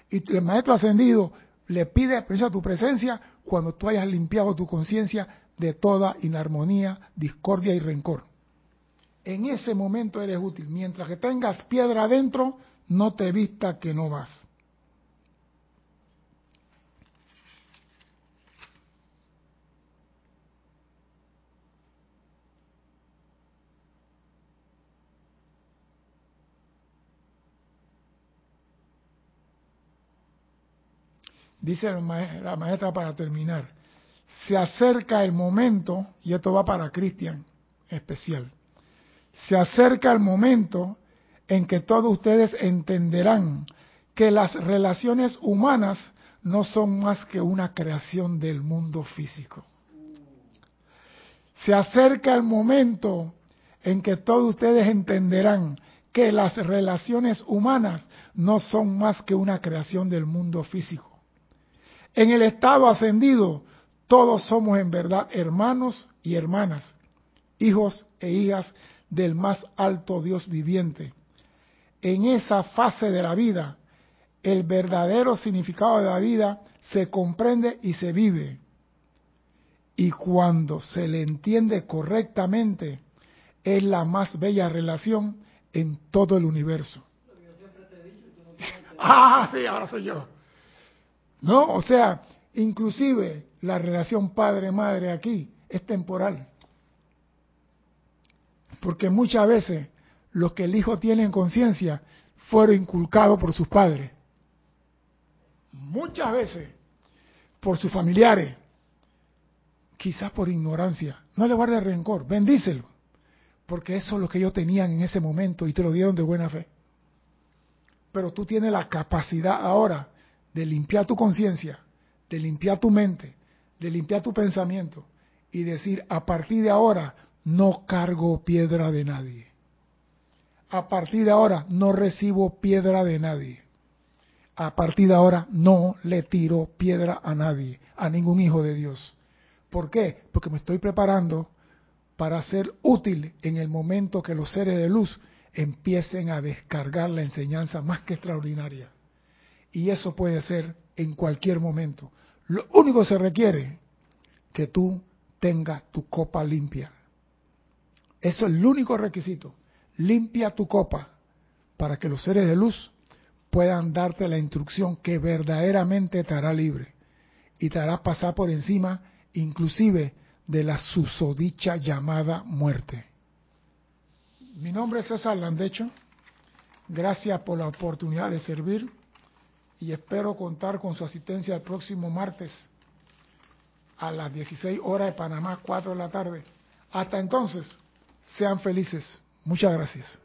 A: Y el maestro ascendido le pide permiso a tu presencia cuando tú hayas limpiado tu conciencia de toda inarmonía, discordia y rencor. En ese momento eres útil. Mientras que tengas piedra adentro, no te vista que no vas. Dice la maestra para terminar, se acerca el momento, y esto va para Cristian especial, se acerca el momento en que todos ustedes entenderán que las relaciones humanas no son más que una creación del mundo físico. Se acerca el momento en que todos ustedes entenderán que las relaciones humanas no son más que una creación del mundo físico. En el estado ascendido, todos somos en verdad hermanos y hermanas, hijos e hijas del más alto Dios viviente. En esa fase de la vida, el verdadero significado de la vida se comprende y se vive. Y cuando se le entiende correctamente, es la más bella relación en todo el universo. ah, sí, ahora soy yo. No, o sea, inclusive la relación padre-madre aquí es temporal. Porque muchas veces los que el hijo tiene en conciencia fueron inculcados por sus padres. Muchas veces por sus familiares. Quizás por ignorancia. No le guarde rencor, bendícelo. Porque eso es lo que ellos tenían en ese momento y te lo dieron de buena fe. Pero tú tienes la capacidad ahora de limpiar tu conciencia, de limpiar tu mente, de limpiar tu pensamiento y decir, a partir de ahora no cargo piedra de nadie. A partir de ahora no recibo piedra de nadie. A partir de ahora no le tiro piedra a nadie, a ningún hijo de Dios. ¿Por qué? Porque me estoy preparando para ser útil en el momento que los seres de luz empiecen a descargar la enseñanza más que extraordinaria. Y eso puede ser en cualquier momento. Lo único que se requiere que tú tengas tu copa limpia. Eso es el único requisito. Limpia tu copa para que los seres de luz puedan darte la instrucción que verdaderamente te hará libre y te hará pasar por encima inclusive de la susodicha llamada muerte. Mi nombre es César Landecho. Gracias por la oportunidad de servir y espero contar con su asistencia el próximo martes a las 16 horas de Panamá, 4 de la tarde. Hasta entonces, sean felices. Muchas gracias.